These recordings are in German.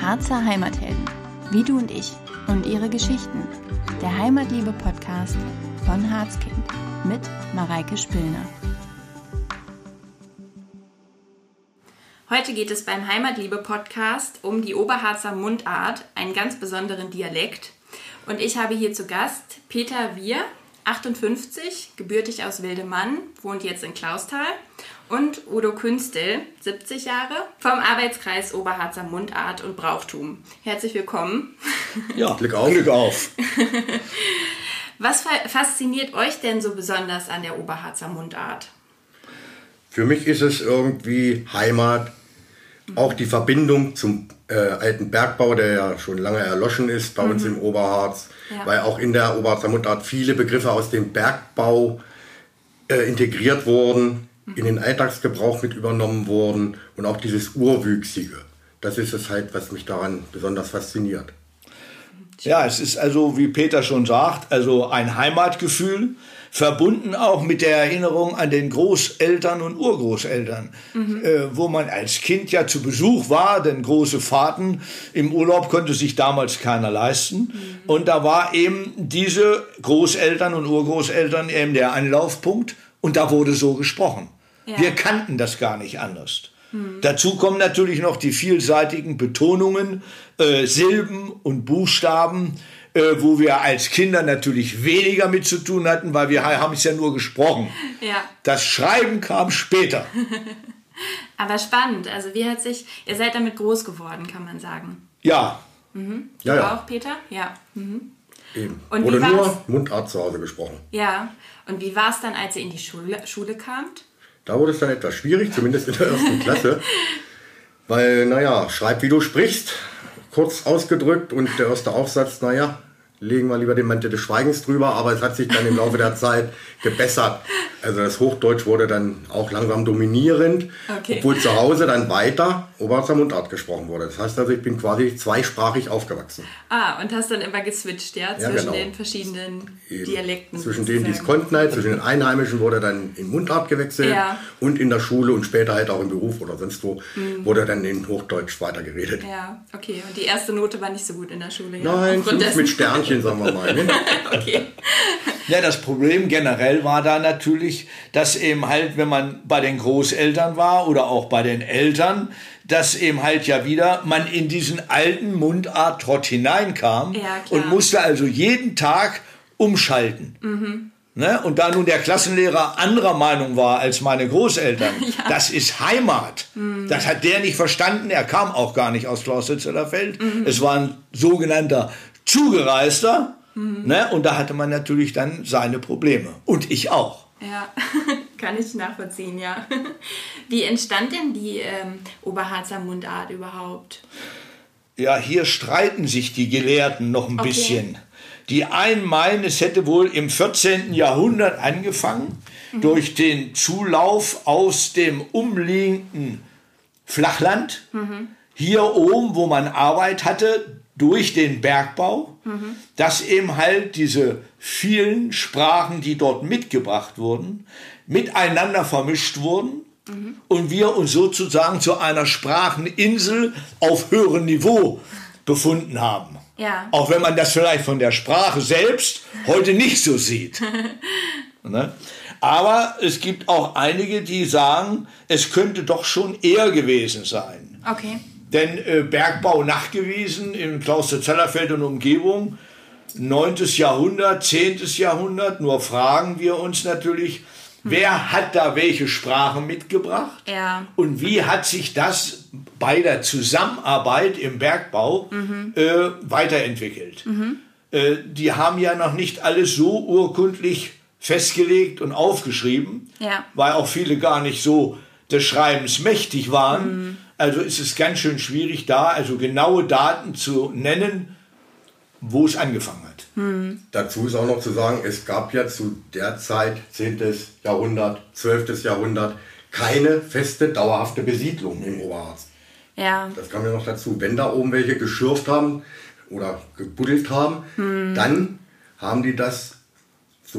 Harzer Heimathelden, wie du und ich und ihre Geschichten. Der Heimatliebe-Podcast von Harzkind mit Mareike Spillner. Heute geht es beim Heimatliebe-Podcast um die Oberharzer Mundart, einen ganz besonderen Dialekt. Und ich habe hier zu Gast Peter Wir, 58, gebürtig aus Wildemann, wohnt jetzt in Klausthal. Und Udo Künstel, 70 Jahre, vom Arbeitskreis Oberharzer Mundart und Brauchtum. Herzlich willkommen. Ja, Glück auf. Glück auf. Was fasziniert euch denn so besonders an der Oberharzer Mundart? Für mich ist es irgendwie Heimat, auch die Verbindung zum äh, alten Bergbau, der ja schon lange erloschen ist bei mhm. uns im Oberharz, ja. weil auch in der Oberharzer Mundart viele Begriffe aus dem Bergbau äh, integriert wurden. In den Alltagsgebrauch mit übernommen wurden und auch dieses Urwüchsige. Das ist es halt, was mich daran besonders fasziniert. Ja, es ist also, wie Peter schon sagt, also ein Heimatgefühl verbunden auch mit der Erinnerung an den Großeltern und Urgroßeltern, mhm. äh, wo man als Kind ja zu Besuch war, denn große Fahrten im Urlaub konnte sich damals keiner leisten. Mhm. Und da war eben diese Großeltern und Urgroßeltern eben der Anlaufpunkt und da wurde so gesprochen. Ja. Wir kannten das gar nicht anders. Mhm. Dazu kommen natürlich noch die vielseitigen Betonungen, äh, Silben und Buchstaben, äh, wo wir als Kinder natürlich weniger mit zu tun hatten, weil wir haben es ja nur gesprochen. Ja. Das Schreiben kam später. Aber spannend. Also wie hat sich, ihr seid damit groß geworden, kann man sagen. Ja. Mhm. Du ja, ja. auch, Peter? Ja. Mhm. Eben. Und Wurde nur Mundart zu Hause gesprochen. Ja. Und wie war es dann, als ihr in die Schule, Schule kamt? Da wurde es dann etwas schwierig, zumindest in der ersten Klasse. Weil, naja, schreib wie du sprichst, kurz ausgedrückt und der erste Aufsatz, naja, legen wir lieber den Mantel des Schweigens drüber, aber es hat sich dann im Laufe der Zeit gebessert. Also das Hochdeutsch wurde dann auch langsam dominierend, okay. obwohl zu Hause dann weiter Oberharzer Mundart gesprochen wurde. Das heißt also, ich bin quasi zweisprachig aufgewachsen. Ah, und hast dann immer geswitcht, ja, zwischen ja, genau. den verschiedenen Eben. Dialekten. Zwischen denen, die es konnten halt, zwischen den Einheimischen wurde dann in Mundart gewechselt ja. und in der Schule und später halt auch im Beruf oder sonst wo mhm. wurde dann in Hochdeutsch weitergeredet. Ja, okay. Und die erste Note war nicht so gut in der Schule, ja? Nein, mit Sternchen, sagen wir mal. Ne? okay. Ja, das Problem generell war da natürlich, dass eben halt, wenn man bei den Großeltern war oder auch bei den Eltern, dass eben halt ja wieder man in diesen alten Mundart-Trott hineinkam ja, und musste also jeden Tag umschalten. Mhm. Ne? Und da nun der Klassenlehrer anderer Meinung war als meine Großeltern, ja. das ist Heimat. Mhm. Das hat der nicht verstanden. Er kam auch gar nicht aus Klausitzellerfeld. Mhm. Es war ein sogenannter Zugereister. Mhm. Ne? Und da hatte man natürlich dann seine Probleme. Und ich auch. Ja, kann ich nachvollziehen, ja. Wie entstand denn die ähm, Oberharzer Mundart überhaupt? Ja, hier streiten sich die Gelehrten noch ein okay. bisschen. Die einen meinen, es hätte wohl im 14. Jahrhundert angefangen, mhm. durch den Zulauf aus dem umliegenden Flachland. Mhm. Hier oben, wo man Arbeit hatte, durch den Bergbau, mhm. dass eben halt diese vielen Sprachen, die dort mitgebracht wurden, miteinander vermischt wurden mhm. und wir uns sozusagen zu einer Spracheninsel auf höherem Niveau befunden haben. Ja. Auch wenn man das vielleicht von der Sprache selbst heute nicht so sieht. ne? Aber es gibt auch einige, die sagen, es könnte doch schon eher gewesen sein. Okay. Denn äh, Bergbau nachgewiesen im Klauster-Zellerfeld und Umgebung, 9. Jahrhundert, 10. Jahrhundert, nur fragen wir uns natürlich, wer hat da welche Sprache mitgebracht? Ja. Und wie hat sich das bei der Zusammenarbeit im Bergbau mhm. äh, weiterentwickelt? Mhm. Äh, die haben ja noch nicht alles so urkundlich festgelegt und aufgeschrieben, ja. weil auch viele gar nicht so des Schreibens mächtig waren. Mhm. Also ist es ganz schön schwierig, da also genaue Daten zu nennen, wo es angefangen hat. Hm. Dazu ist auch noch zu sagen, es gab ja zu der Zeit, 10. Jahrhundert, 12. Jahrhundert, keine feste, dauerhafte Besiedlung im Oberharz. Ja. Das kam ja noch dazu. Wenn da oben welche geschürft haben oder gebuddelt haben, hm. dann haben die das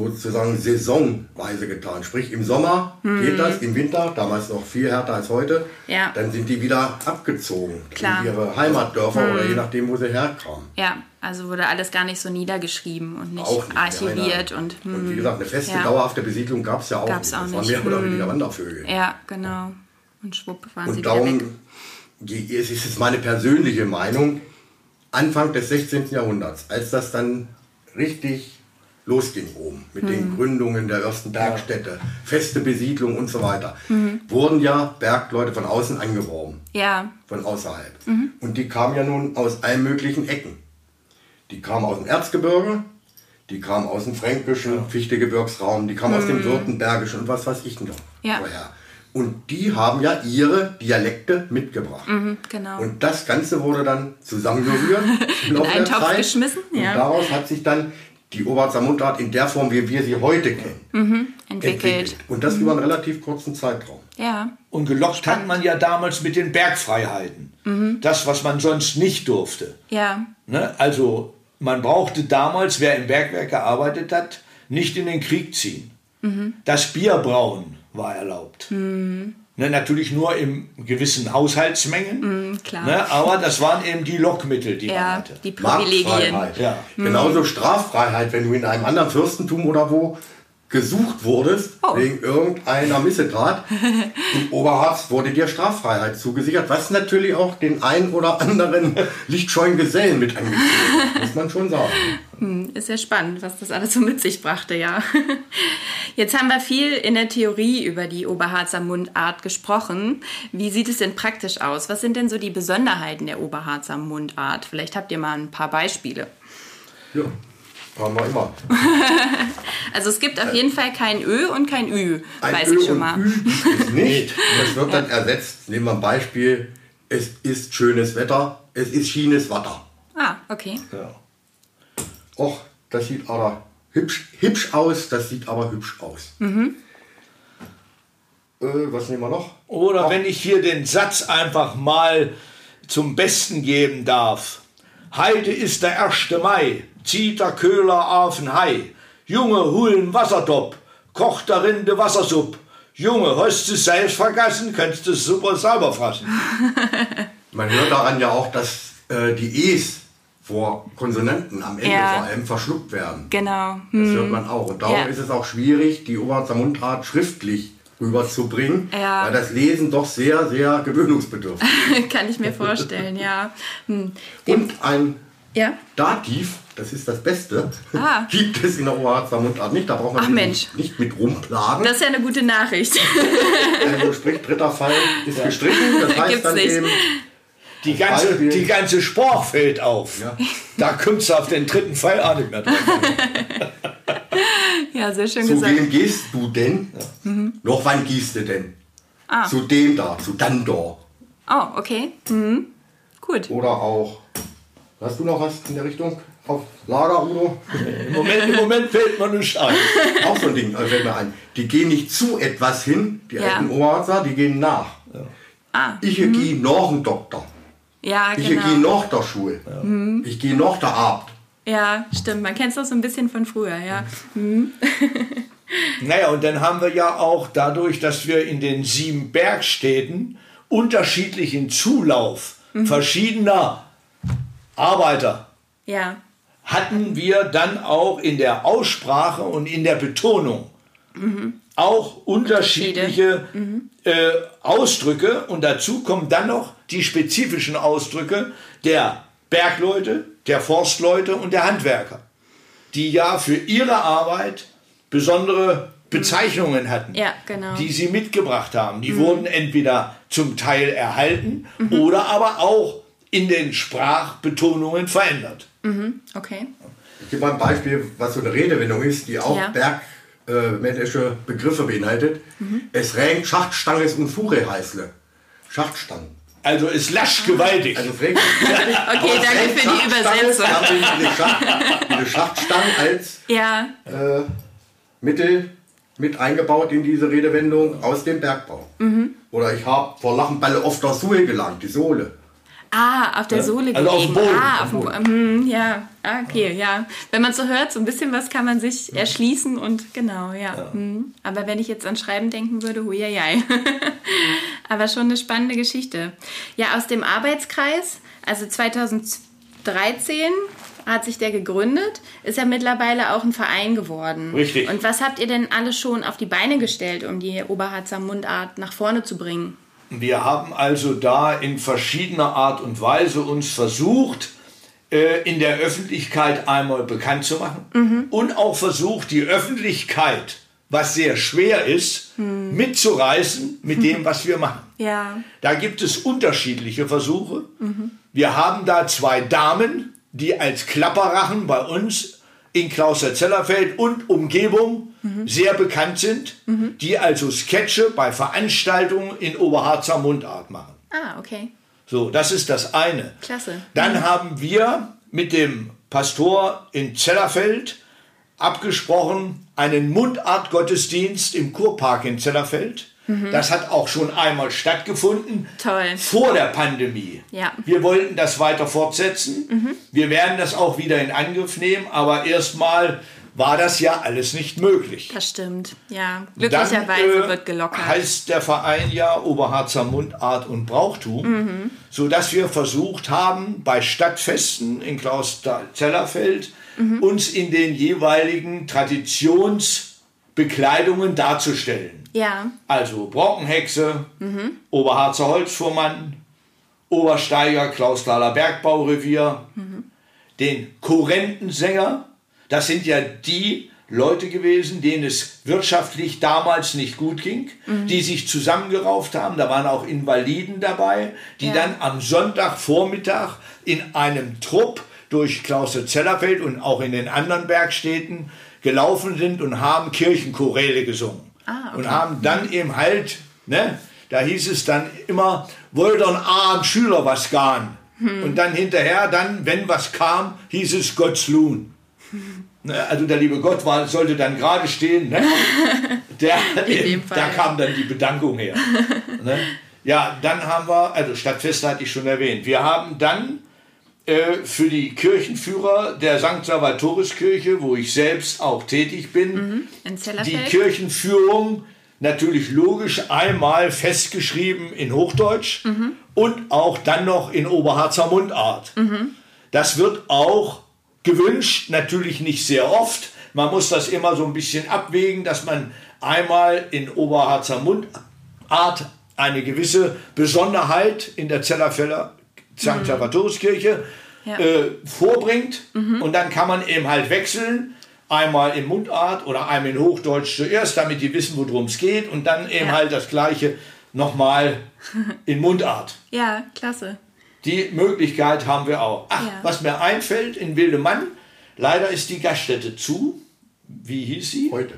sozusagen saisonweise getan. Sprich, im Sommer mhm. geht das, im Winter, damals noch viel härter als heute, ja. dann sind die wieder abgezogen Klar. in ihre Heimatdörfer mhm. oder je nachdem, wo sie herkamen. Ja, also wurde alles gar nicht so niedergeschrieben und nicht, nicht archiviert. Und, hm. und, wie gesagt, eine feste, ja. dauerhafte Besiedlung gab es ja auch gab's nicht. Auch das nicht. waren mehr oder hm. weniger Wandervögel. Ja, genau. Und schwupp waren und sie darum, wieder weg. Es ist jetzt meine persönliche Meinung, Anfang des 16. Jahrhunderts, als das dann richtig losging oben mit mhm. den Gründungen der ersten Bergstädte, feste Besiedlung und so weiter, mhm. wurden ja Bergleute von außen angeworben. Ja. Von außerhalb. Mhm. Und die kamen ja nun aus allen möglichen Ecken. Die kamen aus dem Erzgebirge, die kamen aus dem fränkischen ja. Fichtegebirgsraum, die kamen aus dem Württembergischen und was weiß ich noch ja. woher. Und die haben ja ihre Dialekte mitgebracht. Mhm, genau. Und das Ganze wurde dann zusammengerührt In einen Topf Zeit. geschmissen. Ja. Und daraus hat sich dann die Oberzer Mundart in der Form, wie wir sie heute kennen, mhm, entwickelt. entwickelt. Und das mhm. über einen relativ kurzen Zeitraum. Ja. Und gelockt Spannend. hat man ja damals mit den Bergfreiheiten. Mhm. Das, was man sonst nicht durfte. Ja. Ne? Also man brauchte damals, wer im Bergwerk gearbeitet hat, nicht in den Krieg ziehen. Mhm. Das Bierbrauen war erlaubt. Mhm. Ne, natürlich nur in gewissen Haushaltsmengen. Mm, klar. Ne, aber das waren eben die Lockmittel, die ja, man hatte. Die Privilegien. Ja. Mhm. Genauso Straffreiheit, wenn du in einem anderen Fürstentum oder wo gesucht wurdest oh. wegen irgendeiner Missetat. Im Oberharz wurde dir Straffreiheit zugesichert, was natürlich auch den ein oder anderen lichtscheuen Gesellen mit angezogen muss man schon sagen. Hm, ist ja spannend, was das alles so mit sich brachte, ja. Jetzt haben wir viel in der Theorie über die Oberharzer Mundart gesprochen. Wie sieht es denn praktisch aus? Was sind denn so die Besonderheiten der Oberharzer Mundart? Vielleicht habt ihr mal ein paar Beispiele. Ja, haben wir immer. also es gibt auf jeden Fall kein Ö und kein Ü, ein weiß Ö ich schon mal. Ü ist nicht. Das wird dann ersetzt. Nehmen wir ein Beispiel. Es ist schönes Wetter, es ist schienes Wetter. Ah, okay. Ja. Och, das sieht aber hübsch, hübsch aus, das sieht aber hübsch aus. Mhm. Äh, was nehmen wir noch? Oder Ach. wenn ich hier den Satz einfach mal zum Besten geben darf. Heide ist der 1. Mai, zieht der Köhler auf den Hai. Junge, hulen Wassertopf, kocht darin de Wassersupp. Junge, hast du selbst vergessen, kannst du super sauber fressen. Man hört daran ja auch, dass äh, die E's vor Konsonanten am Ende Ja. vor allem verschluckt werden. Genau. Das Hm. hört man auch. Und darum Ja. ist es auch schwierig, die Oberharzer Mundart schriftlich rüberzubringen, Ja. weil das Lesen doch sehr, sehr gewöhnungsbedürftig ist. Kann ich mir vorstellen, ja. Hm. Und ein ja? Dativ, das ist das Beste, Ah. gibt es in der Oberharzer Mundart nicht. Da braucht man Mensch. nicht mit rumplagen. Das ist ja eine gute Nachricht. Also sprich, dritter Fall ist gestrichen. Das heißt Gibt's dann nicht. eben, Die ganze, die ganze Sport fällt auf. Ja. Da kommst du auf den dritten Fall auch nicht mehr drauf. Ja, sehr schön zu gesagt. wem gehst du denn? Noch wann gehst du denn? Ah. Zu dem da, zu dann da. Oh, okay. Mhm. Gut. Oder auch, hast du noch was in der Richtung auf Lager, Udo? Im Moment, Im Moment fällt mir nichts ein. auch so ein Ding, also fällt mir ein. Die gehen nicht zu etwas hin, die Ja. alten Oberharzer, die gehen nach. Ah, Ich gehe nach dem Doktor. ja, Ich gehe genau. nach der Schule. Ich gehe nach der Abend. Ja, stimmt. Man kennt es doch so ein bisschen von früher, ja. Mhm. Naja, und dann haben wir ja auch dadurch, dass wir in den sieben Bergstädten unterschiedlichen Zulauf verschiedener Arbeiter Ja, hatten wir dann auch in der Aussprache und in der Betonung auch unterschiedliche äh, Ausdrücke und dazu kommen dann noch die spezifischen Ausdrücke der Bergleute, der Forstleute und der Handwerker, die ja für ihre Arbeit besondere Bezeichnungen hatten, Ja, genau. die sie mitgebracht haben. Die wurden entweder zum Teil erhalten oder aber auch in den Sprachbetonungen verändert. okay. Ich gebe mal ein Beispiel, was so eine Redewendung ist, die auch Ja. bergmännische Begriffe beinhaltet. Es regnet Schachtstanges und Fure heißle. Schachtstangen. Also es lascht gewaltig. Also regnet. Okay, danke für die Übersetzung. Wir haben diese, Schacht, diese Schachtstangen als Ja, äh, Mittel mit eingebaut in diese Redewendung aus dem Bergbau. Mhm. Oder ich habe vor Lachenballe oft der Sohle gelangt, die Sohle. Ah, auf der Sohle also auf dem gelegen. Boden. Ah, auf dem Boden. Hm, ja, ah, okay, ja. Wenn man so hört, so ein bisschen was kann man sich erschließen und genau, ja. Hm. Aber wenn ich jetzt an Schreiben denken würde, huieiei. Aber schon eine spannende Geschichte. Ja, aus dem Arbeitskreis, also 2013 hat sich der gegründet, ist ja mittlerweile auch ein Verein geworden. Richtig. Und was habt ihr denn alles schon auf die Beine gestellt, um die Oberharzer Mundart nach vorne zu bringen? Wir haben also da in verschiedener Art und Weise uns versucht, äh, in der Öffentlichkeit einmal bekannt zu machen und auch versucht, die Öffentlichkeit, was sehr schwer ist, mitzureißen mit dem, was wir machen. Ja. Da gibt es unterschiedliche Versuche. Wir haben da zwei Damen, die als Klapperrachen bei uns in Klauser-Zellerfeld und Umgebung sehr bekannt sind, die also Sketche bei Veranstaltungen in Oberharzer Mundart machen. Ah, okay. So, das ist das eine. Klasse. Dann haben wir mit dem Pastor in Zellerfeld abgesprochen, einen Mundartgottesdienst im Kurpark in Zellerfeld. Das hat auch schon einmal stattgefunden. Toll. Vor der Pandemie. Ja. Wir wollten das weiter fortsetzen. Wir werden das auch wieder in Angriff nehmen, aber erstmal war das ja alles nicht möglich. Das stimmt. Ja. Glücklicherweise äh, wird gelockert. Heißt der Verein ja Oberharzer Mundart und Brauchtum, Mhm. so dass wir versucht haben, bei Stadtfesten in Klausthal-Zellerfeld Mhm. uns in den jeweiligen Traditionsbekleidungen darzustellen. ja. Also Brockenhexe, Mhm. Oberharzer Holzfuhrmann, Obersteiger Klausthaler Bergbaurevier, Mhm. den Korrentensänger. Das sind ja die Leute gewesen, denen es wirtschaftlich damals nicht gut ging, Mhm. die sich zusammengerauft haben. Da waren auch Invaliden dabei, die Ja. dann am Sonntagvormittag in einem Trupp durch Klauster-Zellerfeld und auch in den anderen Bergstädten gelaufen sind und haben Kirchenchoräle gesungen. Ah, okay. Und haben dann eben halt, ne, da hieß es dann immer, wollt ein arm Schüler was gahn. Hm. Und dann hinterher, dann, wenn was kam, hieß es Gott's Lohn. Ne, Also der liebe Gott war, sollte dann gerade stehen. Ne? Der, dem da Fall. kam dann die Bedankung her. ne? Ja, dann haben wir, also Stadtfeste hatte ich schon erwähnt. Wir haben dann äh, für die Kirchenführer der St. Salvatoriskirche, wo ich selbst auch tätig bin, In die? Kirchenführung natürlich logisch einmal festgeschrieben in Hochdeutsch und auch dann noch in Oberharzer Mundart. Das wird auch gewünscht, natürlich nicht sehr oft. Man muss das immer so ein bisschen abwägen, dass man einmal in Oberharzer Mundart eine gewisse Besonderheit in der Zellerfeller St. Salvatoriskirche Ja. äh, vorbringt und dann kann man eben halt wechseln. Einmal in Mundart oder einmal in Hochdeutsch zuerst, damit die wissen, worum es geht und dann eben Ja. halt das gleiche nochmal in Mundart. Ja, klasse. Die Möglichkeit haben wir auch. Ach, Ja. was mir einfällt, in Wildemann, leider ist die Gaststätte zu. Wie hieß sie? Heute.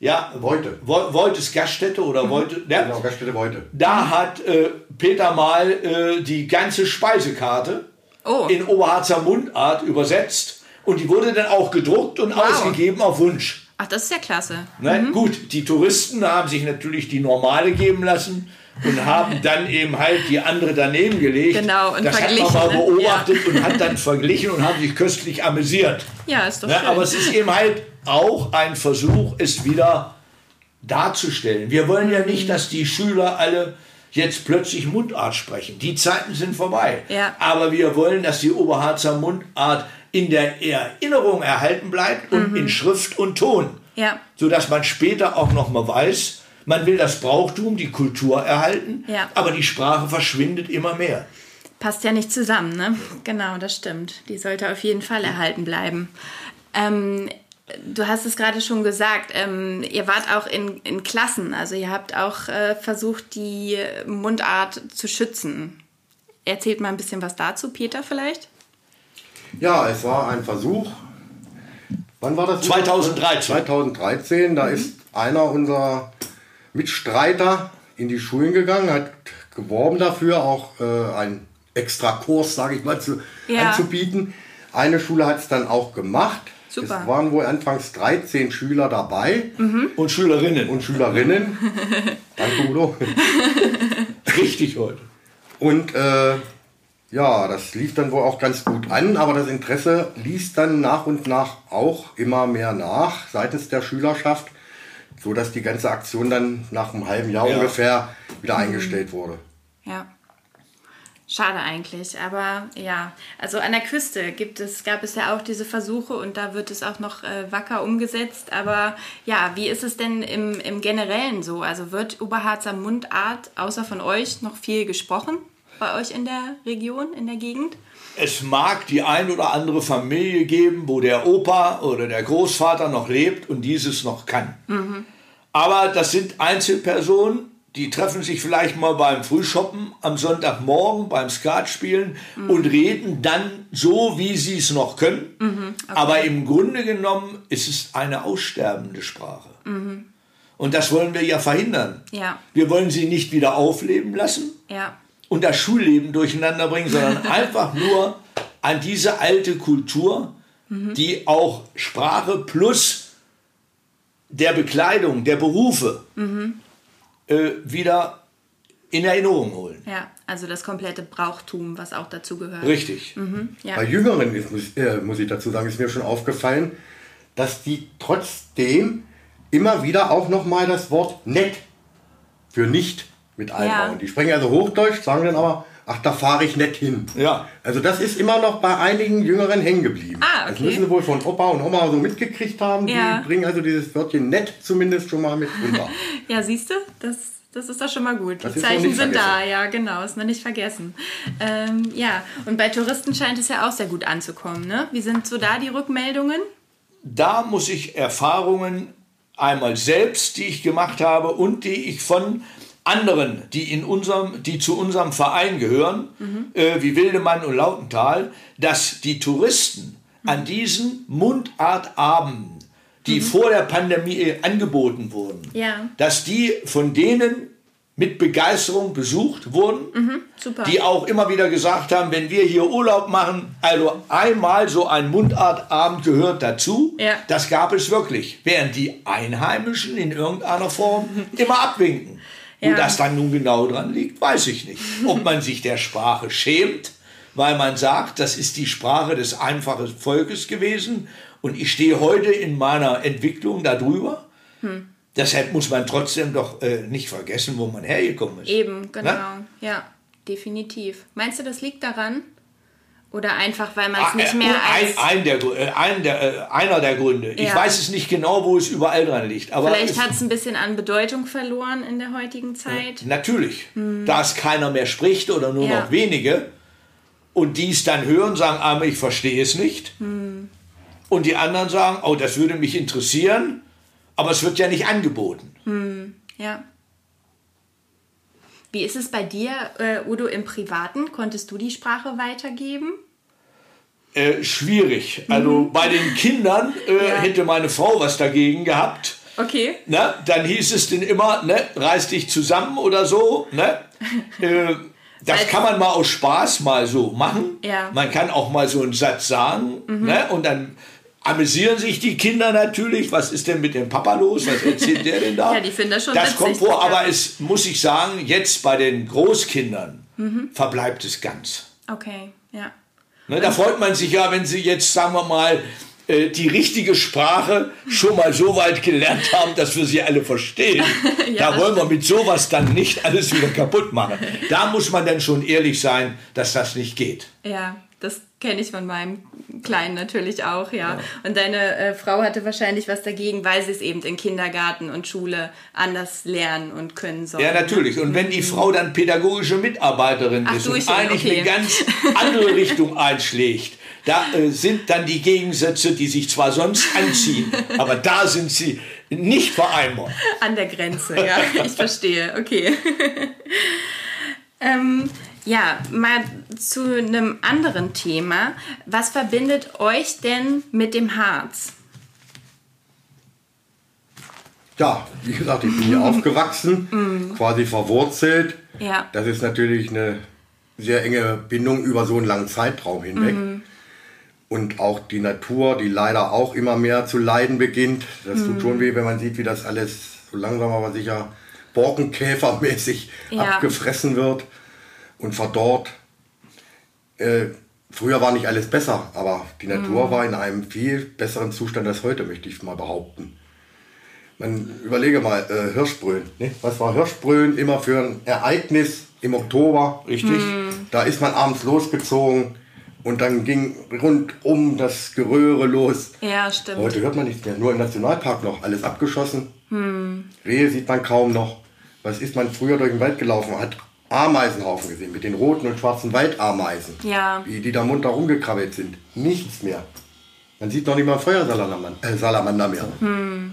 Ja. Wo- Woltes Gaststätte oder Wolte. Ja, Genau, Gaststätte heute. Da hat äh, Peter mal äh, die ganze Speisekarte Oh. in Oberharzer Mundart übersetzt und die wurde dann auch gedruckt und ausgegeben auf Wunsch. Ach, das ist ja klasse. Ne? Gut, die Touristen haben sich natürlich die normale geben lassen und haben dann eben halt die andere daneben gelegt. Genau, und das hat verglichen, man mal ne? beobachtet und hat dann verglichen und haben sich köstlich amüsiert. Ja, ist doch Ne? schön. Aber es ist eben halt auch ein Versuch, es wieder darzustellen. Wir wollen ja nicht, dass die Schüler alle jetzt plötzlich Mundart sprechen. Die Zeiten sind vorbei. Ja. Aber wir wollen, dass die Oberharzer Mundart in der Erinnerung erhalten bleibt und in Schrift und Ton. Mhm. Ja. Sodass man später auch noch mal weiß, man will das Brauchtum, die Kultur erhalten, Ja. aber die Sprache verschwindet immer mehr. Passt ja nicht zusammen, ne? Genau, das stimmt. Die sollte auf jeden Fall erhalten bleiben. Ähm, du hast es gerade schon gesagt, ähm, ihr wart auch in, in Klassen, also ihr habt auch äh, versucht, die Mundart zu schützen. Erzählt mal ein bisschen was dazu, Peter vielleicht? Ja, es war ein Versuch. Wann war das? 2013. 2013, da ist einer unserer Mitstreiter in die Schulen gegangen, hat geworben dafür, auch äh, einen extra Kurs, sage ich mal, zu, Ja. anzubieten. Eine Schule hat es dann auch gemacht. Super. Es waren wohl anfangs 13 Schüler dabei Und Schülerinnen. und Schülerinnen. Danke, Udo. richtig heute. Und äh, Ja, das lief dann wohl auch ganz gut an, aber das Interesse ließ dann nach und nach auch immer mehr nach seitens der Schülerschaft, so dass die ganze Aktion dann nach einem halben Jahr Ja. ungefähr wieder eingestellt wurde. Ja. Schade eigentlich, aber ja, also an der Küste gibt es, gab es ja auch diese Versuche und da wird es auch noch äh, wacker umgesetzt. Aber ja, wie ist es denn im, im Generellen so? Also wird Oberharzer Mundart außer von euch noch viel gesprochen bei euch in der Region, in der Gegend? Es mag die ein oder andere Familie geben, wo der Opa oder der Großvater noch lebt und dieses noch kann. Aber das sind Einzelpersonen, die treffen sich vielleicht mal beim Frühshoppen am Sonntagmorgen beim Skatspielen und reden dann so, wie sie es noch können. Aber im Grunde genommen ist es eine aussterbende Sprache. Und das wollen wir ja verhindern. Ja. Wir wollen sie nicht wieder aufleben lassen Ja. Und das Schulleben durcheinander bringen, sondern einfach nur an diese alte Kultur, die auch Sprache plus der Bekleidung, der Berufe äh, wieder in Erinnerung holen. Ja, also das komplette Brauchtum, was auch dazu gehört. Richtig. Ja. Bei Jüngeren ist, muss, äh, muss ich dazu sagen, ist mir schon aufgefallen, dass die trotzdem immer wieder auch nochmal das Wort nett für nicht mit einbauen. Ja. Die sprechen also Hochdeutsch, sagen dann aber, ach, da fahre ich nett hin. Ja. Also das ist immer noch bei einigen Jüngeren hängen geblieben. Ah, Das okay. müssen sie wohl von Opa und Oma so mitgekriegt haben. Ja. Die bringen also dieses Wörtchen nett zumindest schon mal mit runter. Ja, siehst du, das, das ist doch schon mal gut. Das Die Zeichen nicht sind da, ja, genau, ist noch nicht vergessen. Ähm, ja, und bei Touristen scheint es ja auch sehr gut anzukommen, ne? Wie sind so da die Rückmeldungen? Da muss ich Erfahrungen einmal selbst, die ich gemacht habe und die ich von anderen, die, in unserem, die zu unserem Verein gehören, äh, wie Wildemann und Lautenthal, dass die Touristen an diesen Mundartabenden, die vor der Pandemie äh, angeboten wurden, Ja. dass die von denen mit Begeisterung besucht wurden, Super. die auch immer wieder gesagt haben, wenn wir hier Urlaub machen, also einmal so ein Mundartabend gehört dazu, Ja. das gab es wirklich, während die Einheimischen in irgendeiner Form immer abwinken. Wo Ja. das dann nun genau dran liegt, weiß ich nicht. Ob man sich der Sprache schämt, weil man sagt, das ist die Sprache des einfachen Volkes gewesen und ich stehe heute in meiner Entwicklung darüber. Hm. Deshalb muss man trotzdem doch äh, nicht vergessen, wo man hergekommen ist. Eben, genau. Ne? Ja, definitiv. Meinst du, das liegt daran? Oder einfach, weil man es Ah, nicht äh, mehr ein, als... ein der, äh, ein der, äh, einer der Gründe. Ich Ja. weiß es nicht genau, wo es überall dran liegt. Aber Vielleicht hat es ein bisschen an Bedeutung verloren in der heutigen Zeit. natürlich, da es keiner mehr spricht oder nur Hm. Ja. noch wenige und die es dann hören, sagen, aber ich verstehe es nicht. Hm. Und die anderen sagen, oh, das würde mich interessieren, aber es wird ja nicht angeboten. Ja. Wie ist es bei dir, äh, Udo, im Privaten? Konntest du die Sprache weitergeben? Äh, schwierig. Also bei den Kindern äh, Mhm. Ja. hätte meine Frau was dagegen gehabt. Okay. Ne? Dann hieß es denn immer, ne, reiß dich zusammen oder so. Ne? äh, das Als- kann man mal aus Spaß mal so machen. Ja. Man kann auch mal so einen Satz sagen. Ne? Und dann amüsieren sich die Kinder natürlich. Was ist denn mit dem Papa los? Was erzählt der denn da? Ja, die finden das schon Das witzig, kommt vor, aber es muss ich sagen, jetzt bei den Großkindern Mhm. verbleibt es ganz. Okay, ja. Ne, da freut man sich ja, wenn sie jetzt, sagen wir mal, äh, die richtige Sprache schon mal so weit gelernt haben, dass wir sie alle verstehen. Ja, da wollen wir mit sowas dann nicht alles wieder kaputt machen. Da muss man dann schon ehrlich sein, dass das nicht geht. Ja, kenne ich von meinem Kleinen natürlich auch, ja. Und deine äh, Frau hatte wahrscheinlich was dagegen, weil sie es eben in Kindergarten und Schule anders lernen und können soll. Ja, natürlich. Und wenn die Frau dann pädagogische Mitarbeiterin Ach, ist du und eigentlich okay. eine ganz andere Richtung einschlägt, da äh, sind dann die Gegensätze, die sich zwar sonst anziehen, aber da sind sie nicht vereinbar. An der Grenze, ja, ich verstehe, okay. ähm, ja, mal zu einem anderen Thema. Was verbindet euch denn mit dem Harz? Ja, wie gesagt, ich bin hier aufgewachsen, quasi verwurzelt. Ja. Das ist natürlich eine sehr enge Bindung über so einen langen Zeitraum hinweg. Und auch die Natur, die leider auch immer mehr zu leiden beginnt. Das tut schon weh, wenn man sieht, wie das alles so langsam aber sicher borkenkäfermäßig Ja. abgefressen wird und verdorrt. äh, früher war nicht alles besser, aber die Natur mhm. war in einem viel besseren Zustand als heute, möchte ich mal behaupten. Man überlege mal, äh, Hirschbrühen. Ne? Was war Hirschbrühen immer für ein Ereignis im Oktober? Richtig. Mhm. Da ist man abends losgezogen und dann ging rundum das Geröhre los. Ja, stimmt. Heute hört man nichts mehr. Nur im Nationalpark noch. Alles abgeschossen. Hm. Rehe sieht man kaum noch. Was ist man früher durch den Wald gelaufen? Hat Ameisenhaufen gesehen mit den roten und schwarzen Waldameisen. Ja. Wie die da munter rumgekrabbelt sind. Nichts mehr. Man sieht noch nicht mal Feuersalamander äh, mehr. Hm.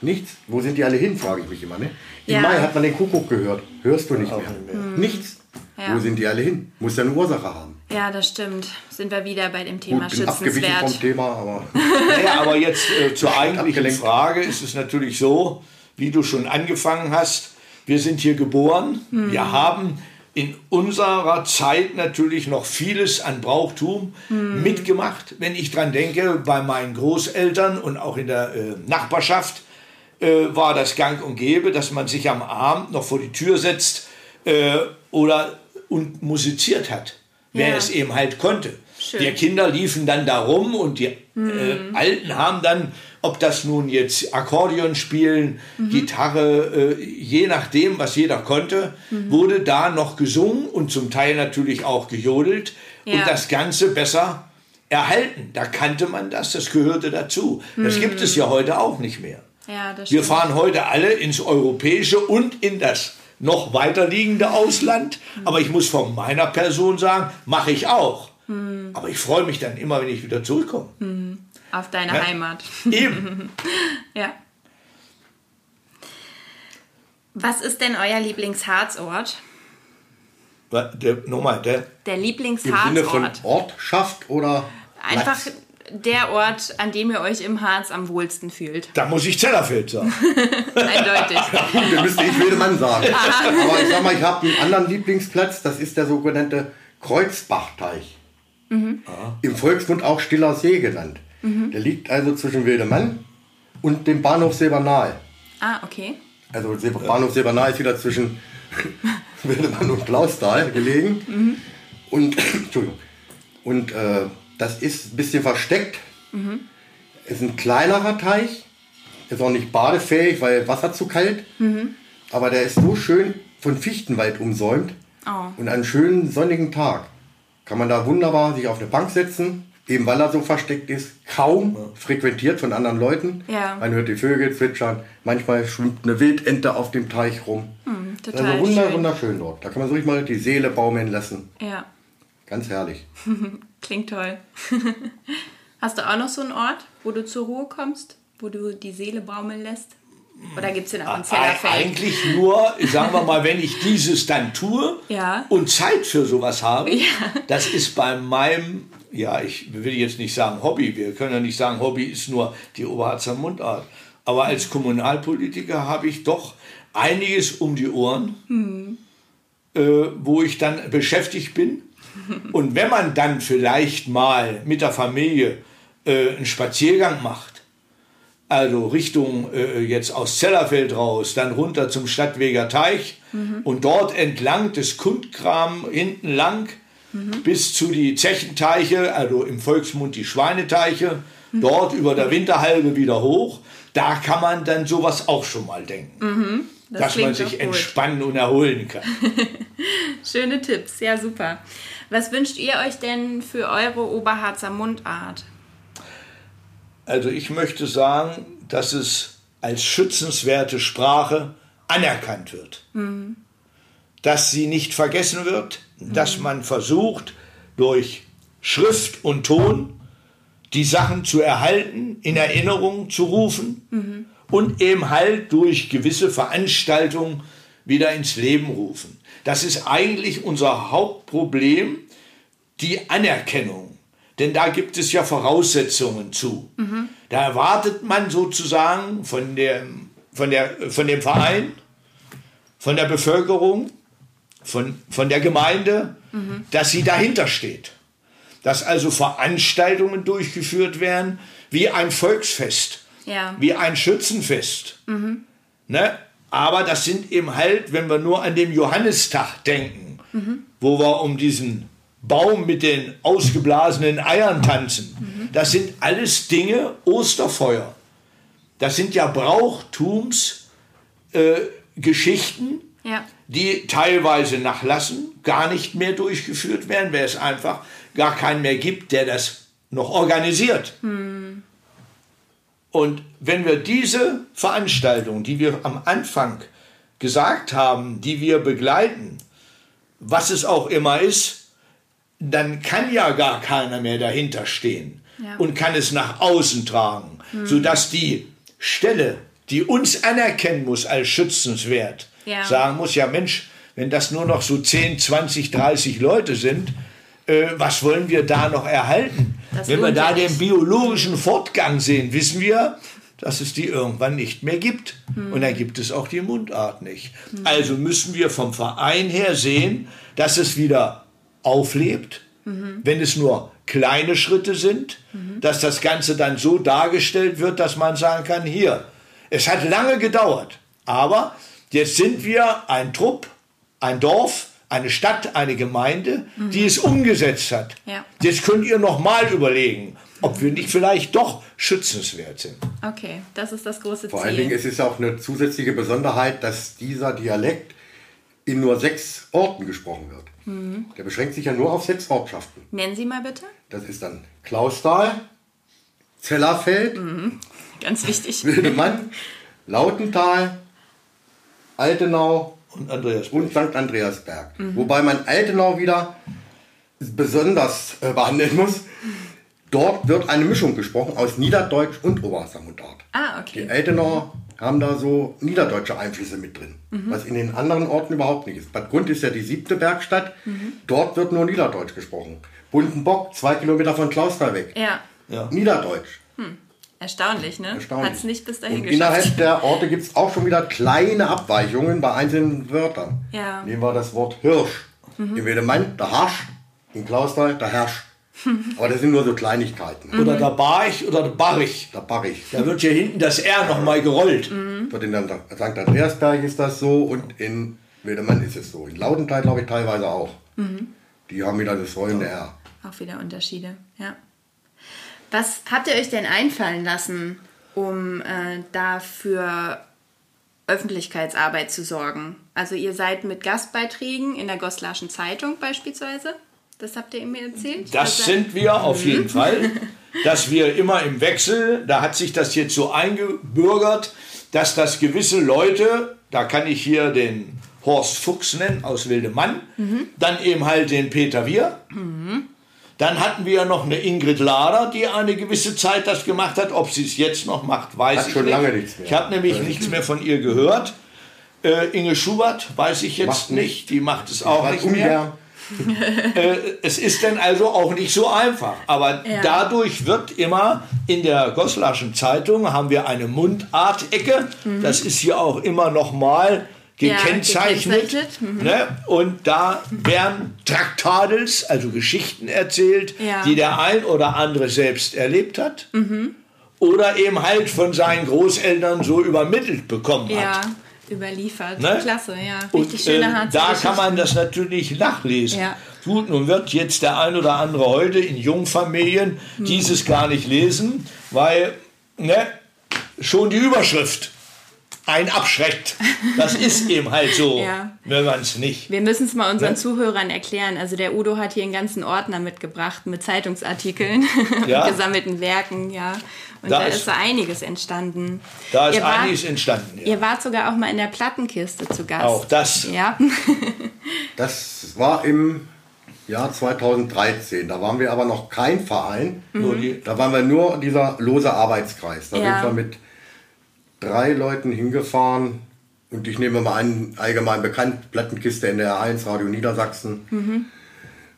Nichts. Wo sind die alle hin, frage ich mich immer. Ne? Im ja. Mai hat man den Kuckuck gehört. Hörst du nicht mehr. Hm. Nichts. Ja. Wo sind die alle hin? Muss ja eine Ursache haben. Ja, das stimmt. Sind wir wieder bei dem Thema Gut, bin schützenswert. vom Thema, aber... naja, aber jetzt äh, zur eigentlichen Frage ist es natürlich so, wie du schon angefangen hast, wir sind hier geboren, hm. wir haben in unserer Zeit natürlich noch vieles an Brauchtum hm. mitgemacht. Wenn ich dran denke, bei meinen Großeltern und auch in der äh, Nachbarschaft äh, war das gang und gäbe, dass man sich am Abend noch vor die Tür setzt äh, oder und musiziert hat, wer ja. es eben halt konnte. Schön. Die Kinder liefen dann da rum und die mhm. äh, Alten haben dann, ob das nun jetzt Akkordeon spielen, mhm. Gitarre, äh, je nachdem, was jeder konnte, mhm. wurde da noch gesungen und zum Teil natürlich auch gejodelt ja. und das Ganze besser erhalten. Da kannte man das, das gehörte dazu. Das gibt es ja heute auch nicht mehr. Ja, Wir fahren heute alle ins Europäische und in das noch weiter liegende Ausland. Mhm. Aber ich muss von meiner Person sagen, mache ich auch. Mhm. Aber ich freue mich dann immer, wenn ich wieder zurückkomme. Mhm. Auf deine ja? Heimat. Eben. ja. Was ist denn euer Lieblingsharzort? Der, nochmal, der, der Lieblingsharzort. Im Sinne von Ortschaft oder Einfach Platz? Der Ort, an dem ihr euch im Harz am wohlsten fühlt? Da muss ich Zellerfeld sagen. Eindeutig. da müsste ich Wildemann sagen. Aber ich sag mal, ich habe einen anderen Lieblingsplatz, das ist der sogenannte Kreuzbachteich. Mhm. Im Volksmund auch Stiller See genannt. Mhm. Der liegt also zwischen Wildemann und dem Bahnhof Silbernal. Ah, okay. Also Bahnhof Silbernal ist wieder zwischen Wildemann und Klausthal gelegen. Mhm. Und, Entschuldigung. Und äh, das ist ein bisschen versteckt. Mhm. Ist ein kleinerer Teich. Ist auch nicht badefähig, weil Wasser zu kalt. Mhm. Aber der ist so schön von Fichtenwald umsäumt. Oh. Und einen schönen sonnigen Tag kann man da wunderbar sich auf eine Bank setzen. Eben weil er so versteckt ist, kaum frequentiert von anderen Leuten. Ja. Man hört die Vögel zwitschern. Manchmal schwimmt eine Wildente auf dem Teich rum. Hm, total also wunder, wunderschön dort. Da kann man so richtig mal die Seele baumeln lassen. Ja. Ganz herrlich. Klingt toll. Hast du auch noch so einen Ort, wo du zur Ruhe kommst, wo du die Seele baumeln lässt? Oder gibt es den auch in Zellerfeld? Eigentlich nur, sagen wir mal, wenn ich dieses dann tue ja. und Zeit für sowas habe. Ja. Das ist bei meinem, ja, ich will jetzt nicht sagen Hobby, wir können ja nicht sagen, Hobby ist nur die Oberharzer Mundart. Aber als Kommunalpolitiker habe ich doch einiges um die Ohren, hm. äh, wo ich dann beschäftigt bin und wenn man dann vielleicht mal mit der Familie äh, einen Spaziergang macht, also Richtung äh, jetzt aus Zellerfeld raus, dann runter zum Stadtweger Teich mhm. und dort entlang des Kundkram hinten lang mhm. bis zu die Zechenteiche, also im Volksmund die Schweineteiche, mhm. dort über der Winterhalbe wieder hoch. Da kann man dann sowas auch schon mal denken. Mhm. Das dass man sich entspannen und erholen kann. Schöne Tipps, ja super. Was wünscht ihr euch denn für eure Oberharzer Mundart? Also ich möchte sagen, dass es als schützenswerte Sprache anerkannt wird. Mhm. Dass sie nicht vergessen wird, mhm. dass man versucht, durch Schrift und Ton die Sachen zu erhalten, in Erinnerung zu rufen mhm. und eben halt durch gewisse Veranstaltungen wieder ins Leben rufen. Das ist eigentlich unser Hauptproblem, die Anerkennung. Denn da gibt es ja Voraussetzungen zu. Mhm. Da erwartet man sozusagen von, der, von, der, von dem Verein, von der Bevölkerung, von, von der Gemeinde, mhm. dass sie dahinter steht. Dass also Veranstaltungen durchgeführt werden, wie ein Volksfest, ja. wie ein Schützenfest. Mhm. Ne? Aber das sind eben halt, wenn wir nur an den Johannistag denken, wo wir um diesen Baum mit den ausgeblasenen Eiern tanzen. Das sind alles Dinge, Osterfeuer. Das sind ja Brauchtumsgeschichten, äh, ja. die teilweise nachlassen, gar nicht mehr durchgeführt werden, weil es einfach gar keinen mehr gibt, der das noch organisiert. Mhm. Und wenn wir diese Veranstaltung, die wir am Anfang gesagt haben, die wir begleiten, was es auch immer ist, dann kann ja gar keiner mehr dahinter stehen ja. und kann es nach außen tragen, mhm. sodass die Stelle, die uns anerkennen muss als schützenswert, ja. sagen muss, ja Mensch, wenn das nur noch so 10, 20, 30 Leute sind, äh, was wollen wir da noch erhalten? Das wenn wir da den biologischen Fortgang sehen, wissen wir, dass es die irgendwann nicht mehr gibt. Hm. Und dann gibt es auch die Mundart nicht. Hm. Also müssen wir vom Verein her sehen, dass es wieder auflebt, mhm. wenn es nur kleine Schritte sind, mhm. dass das Ganze dann so dargestellt wird, dass man sagen kann, hier, es hat lange gedauert, aber jetzt sind wir ein Trupp, ein Dorf, eine Stadt, eine Gemeinde, mhm. die es umgesetzt hat. Ja. Jetzt könnt ihr noch mal überlegen, ob wir nicht vielleicht doch schützenswert sind. Okay, das ist das große Ziel. Vor allen Dingen ist es auch eine zusätzliche Besonderheit, dass dieser Dialekt in nur sechs Orten gesprochen wird. Mhm. Der beschränkt sich ja nur auf sechs Ortschaften. Nennen Sie mal bitte. Das ist dann Klausthal, Zellerfeld, mhm. ganz wichtig, Wildemann, Lautental, Altenau und, Andreasberg. und St. Andreasberg. Mhm. Wobei man Altenau wieder besonders äh, behandeln muss. Dort wird eine Mischung gesprochen aus Niederdeutsch und Obersamundart. Ah, okay. Die Altenauer haben da so niederdeutsche Einflüsse mit drin, mhm. was in den anderen Orten überhaupt nicht ist. Bad Grund ist ja die siebte Bergstadt, mhm. dort wird nur Niederdeutsch gesprochen. Bundenbock, zwei Kilometer von Klausthal weg. Ja. ja. Niederdeutsch. Hm. Erstaunlich, ne? Erstaunlich. Hat es nicht bis dahin Und geschafft. Innerhalb der Orte gibt es auch schon wieder kleine Abweichungen bei einzelnen Wörtern. Ja. Nehmen wir das Wort Hirsch. Mhm. In Wedemann, der Harsch. In Klausthal, der Herrsch. Aber das sind nur so Kleinigkeiten. Oder der Barch oder der Barich. Der Barich. Da wird hier hinten das R nochmal gerollt. Mhm. Dort in St. Andreasberg ist das so und in Wildemann ist es so. In Lautenthal glaube ich teilweise auch. Mhm. Die haben wieder das rollende R. Auch wieder Unterschiede, ja. Was habt ihr euch denn einfallen lassen, um äh, dafür Öffentlichkeitsarbeit zu sorgen? Also ihr seid mit Gastbeiträgen in der Goslarschen Zeitung beispielsweise das habt ihr mir erzählt? Das also, sind wir auf jeden Fall. Dass wir immer im Wechsel, da hat sich das jetzt so eingebürgert, dass das gewisse Leute, da kann ich hier den Horst Fuchs nennen aus Wildemann, mhm. dann eben halt den Peter Wir. Mhm. Dann hatten wir noch eine Ingrid Lader, die eine gewisse Zeit das gemacht hat. Ob sie es jetzt noch macht, weiß hat ich schon nicht. lange nichts mehr. Ich habe nämlich nichts mehr von ihr gehört. Äh, Inge Schubert weiß ich jetzt macht nicht. Die macht es auch nicht mehr. es ist dann also auch nicht so einfach. Aber ja. dadurch wird immer in der Goslarschen Zeitung haben wir eine Mundartecke. Mhm. Das ist hier auch immer noch mal gekennzeichnet. Ja, gekennzeichnet. Mhm. Ne? Und da werden Traktadels, also Geschichten erzählt, ja. die der ein oder andere selbst erlebt hat. Mhm. Oder eben halt von seinen Großeltern so übermittelt bekommen hat überliefert. Ne? Klasse, ja. Richtig und, schöne äh, Da kann man das natürlich nachlesen. Ja. Gut, nun wird jetzt der ein oder andere heute in Jungfamilien hm. dieses gar nicht lesen, weil ne, schon die Überschrift ein abschreckt. Das ist eben halt so, ja. wenn man es nicht. Wir müssen es mal unseren ne? Zuhörern erklären. Also der Udo hat hier einen ganzen Ordner mitgebracht mit Zeitungsartikeln, ja. gesammelten Werken, ja. Und da, da ist, ist, so einiges entstanden. Da ist ihr einiges wart, entstanden. Ja. Ihr wart sogar auch mal in der Plattenkiste zu Gast. Auch das. Ja. das war im Jahr 2013. Da waren wir aber noch kein Verein. Mhm. Da waren wir nur dieser lose Arbeitskreis. Da ja. sind wir mit drei Leuten hingefahren und ich nehme mal an, allgemein bekannt, Plattenkiste NDR1, Radio Niedersachsen. Mhm.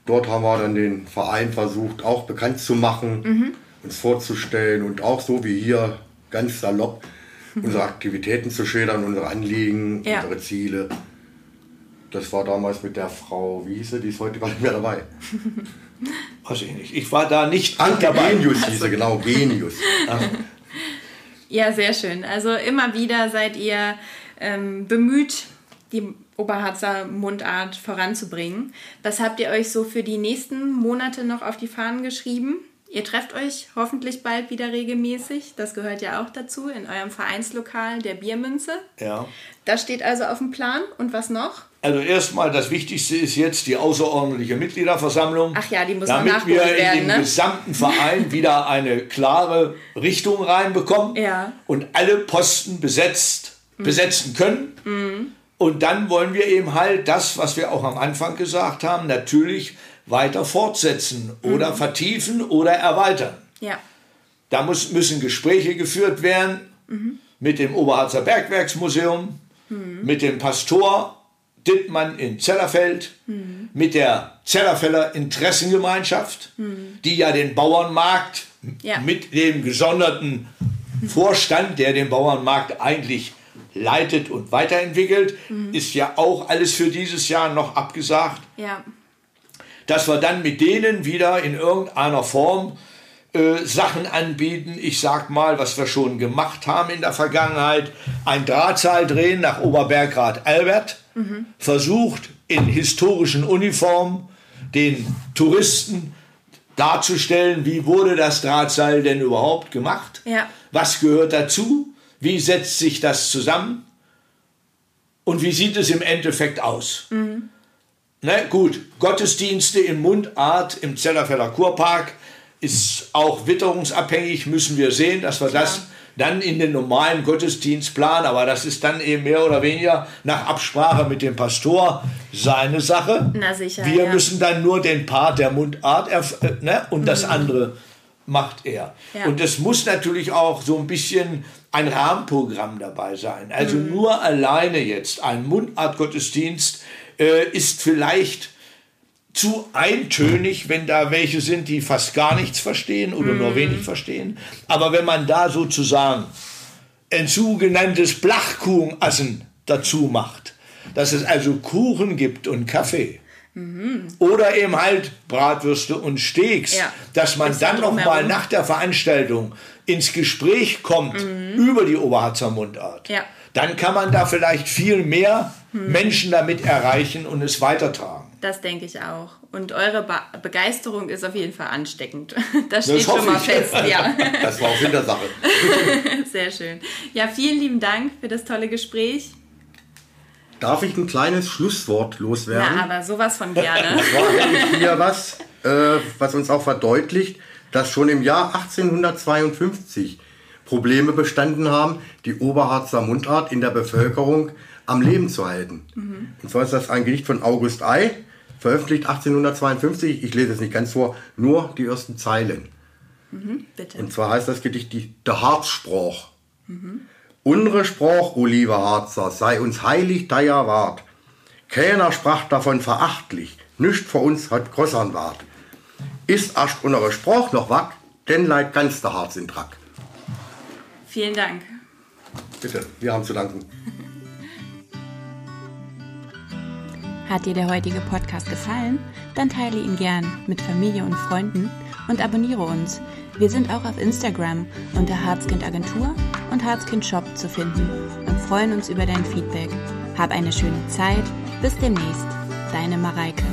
Dort haben wir dann den Verein versucht, auch bekannt zu machen, mhm. uns vorzustellen und auch so wie hier ganz salopp mhm. unsere Aktivitäten zu schildern, unsere Anliegen, ja. unsere Ziele. Das war damals mit der Frau Wiese, die ist heute gar nicht mehr dabei. Weiß ich nicht. Ich war da nicht Anke Genius hieß sie, genau, Genius. Ja, sehr schön. Also immer wieder seid ihr ähm, bemüht, die Oberharzer Mundart voranzubringen. Was habt ihr euch so für die nächsten Monate noch auf die Fahnen geschrieben? Ihr trefft euch hoffentlich bald wieder regelmäßig. Das gehört ja auch dazu in eurem Vereinslokal der Biermünze. Ja. Das steht also auf dem Plan. Und was noch? Also erstmal das Wichtigste ist jetzt die außerordentliche Mitgliederversammlung. Ach ja, die muss damit noch wir nachgeholt in den ne? gesamten Verein wieder eine klare Richtung reinbekommen Ja. und alle Posten besetzt, besetzen können. Und dann wollen wir eben halt das, was wir auch am Anfang gesagt haben, natürlich weiter fortsetzen oder vertiefen oder erweitern. Ja. Da muss, müssen Gespräche geführt werden mit dem Oberharzer Bergwerksmuseum, mit dem Pastor Dittmann in Zellerfeld, mit der Zellerfelder Interessengemeinschaft, die ja den Bauernmarkt Ja. mit dem gesonderten Vorstand, der den Bauernmarkt eigentlich leitet und weiterentwickelt, ist ja auch alles für dieses Jahr noch abgesagt Ja. dass wir dann mit denen wieder in irgendeiner Form äh, Sachen anbieten. Ich sag mal, was wir schon gemacht haben in der Vergangenheit, ein Drahtseil drehen nach Oberbergrad Albert, versucht in historischen Uniformen den Touristen darzustellen, wie wurde das Drahtseil denn überhaupt gemacht, Ja. was gehört dazu, wie setzt sich das zusammen? Und wie sieht es im Endeffekt aus. Ne, gut, Gottesdienste in Mundart im Zellerfelder Kurpark ist auch witterungsabhängig, müssen wir sehen, dass wir das dann in den normalen Gottesdienst planen, aber das ist dann eben mehr oder weniger nach Absprache mit dem Pastor seine Sache. Na sicher, Wir ja. müssen dann nur den Part der Mundart äh, ne, und das andere macht er. Mhm. Ja. Und es muss natürlich auch so ein bisschen ein Rahmenprogramm dabei sein. Also Mhm. nur alleine jetzt ein Mundartgottesdienst äh, ist vielleicht zu eintönig, wenn da welche sind, die fast gar nichts verstehen oder nur wenig verstehen. Aber wenn man da sozusagen ein sogenanntes Blachkuchenassen dazu macht, dass es also Kuchen gibt und Kaffee. Oder eben halt Bratwürste und Steaks, Ja. dass man Ist da dann noch mal nach der Veranstaltung ins Gespräch kommt über die Oberharzer Mundart. Ja. Dann kann man da vielleicht viel mehr Menschen damit erreichen und es weitertragen. Das denke ich auch. Und eure Be Begeisterung ist auf jeden Fall ansteckend. Das Das steht schon hoffe mal ich. fest, ja. Das war auch Sinn der Sache. Sehr schön. Ja, vielen lieben Dank für das tolle Gespräch. Darf ich ein kleines Schlusswort loswerden? Na, aber sowas von gerne. war eigentlich hier was, äh, was uns auch verdeutlicht, dass schon im Jahr 1852 Probleme bestanden haben, die Oberharzer Mundart in der Bevölkerung am Leben zu halten. Und zwar ist das ein Gedicht von August Ei, veröffentlicht 1852. Ich lese es nicht ganz vor, nur die ersten Zeilen. Bitte. Und zwar heißt das Gedicht die, der Harzsprach. Unsere Sprach, o liebe Harzer, sei uns heilig deiner Wart. Keiner sprach davon verachtlich, nicht vor uns hat grossern Wart. Ist erst unsere Sprach noch wack, denn leid ganz der Harz in Track. Vielen Dank. Bitte, wir haben zu danken. Hat dir der heutige Podcast gefallen? Dann teile ihn gern mit Familie und Freunden und abonniere uns. Wir sind auch auf Instagram unter Harzkind Agentur und Harzkind Shop zu finden und freuen uns über dein Feedback. Hab eine schöne Zeit. Bis demnächst. Deine Mareike.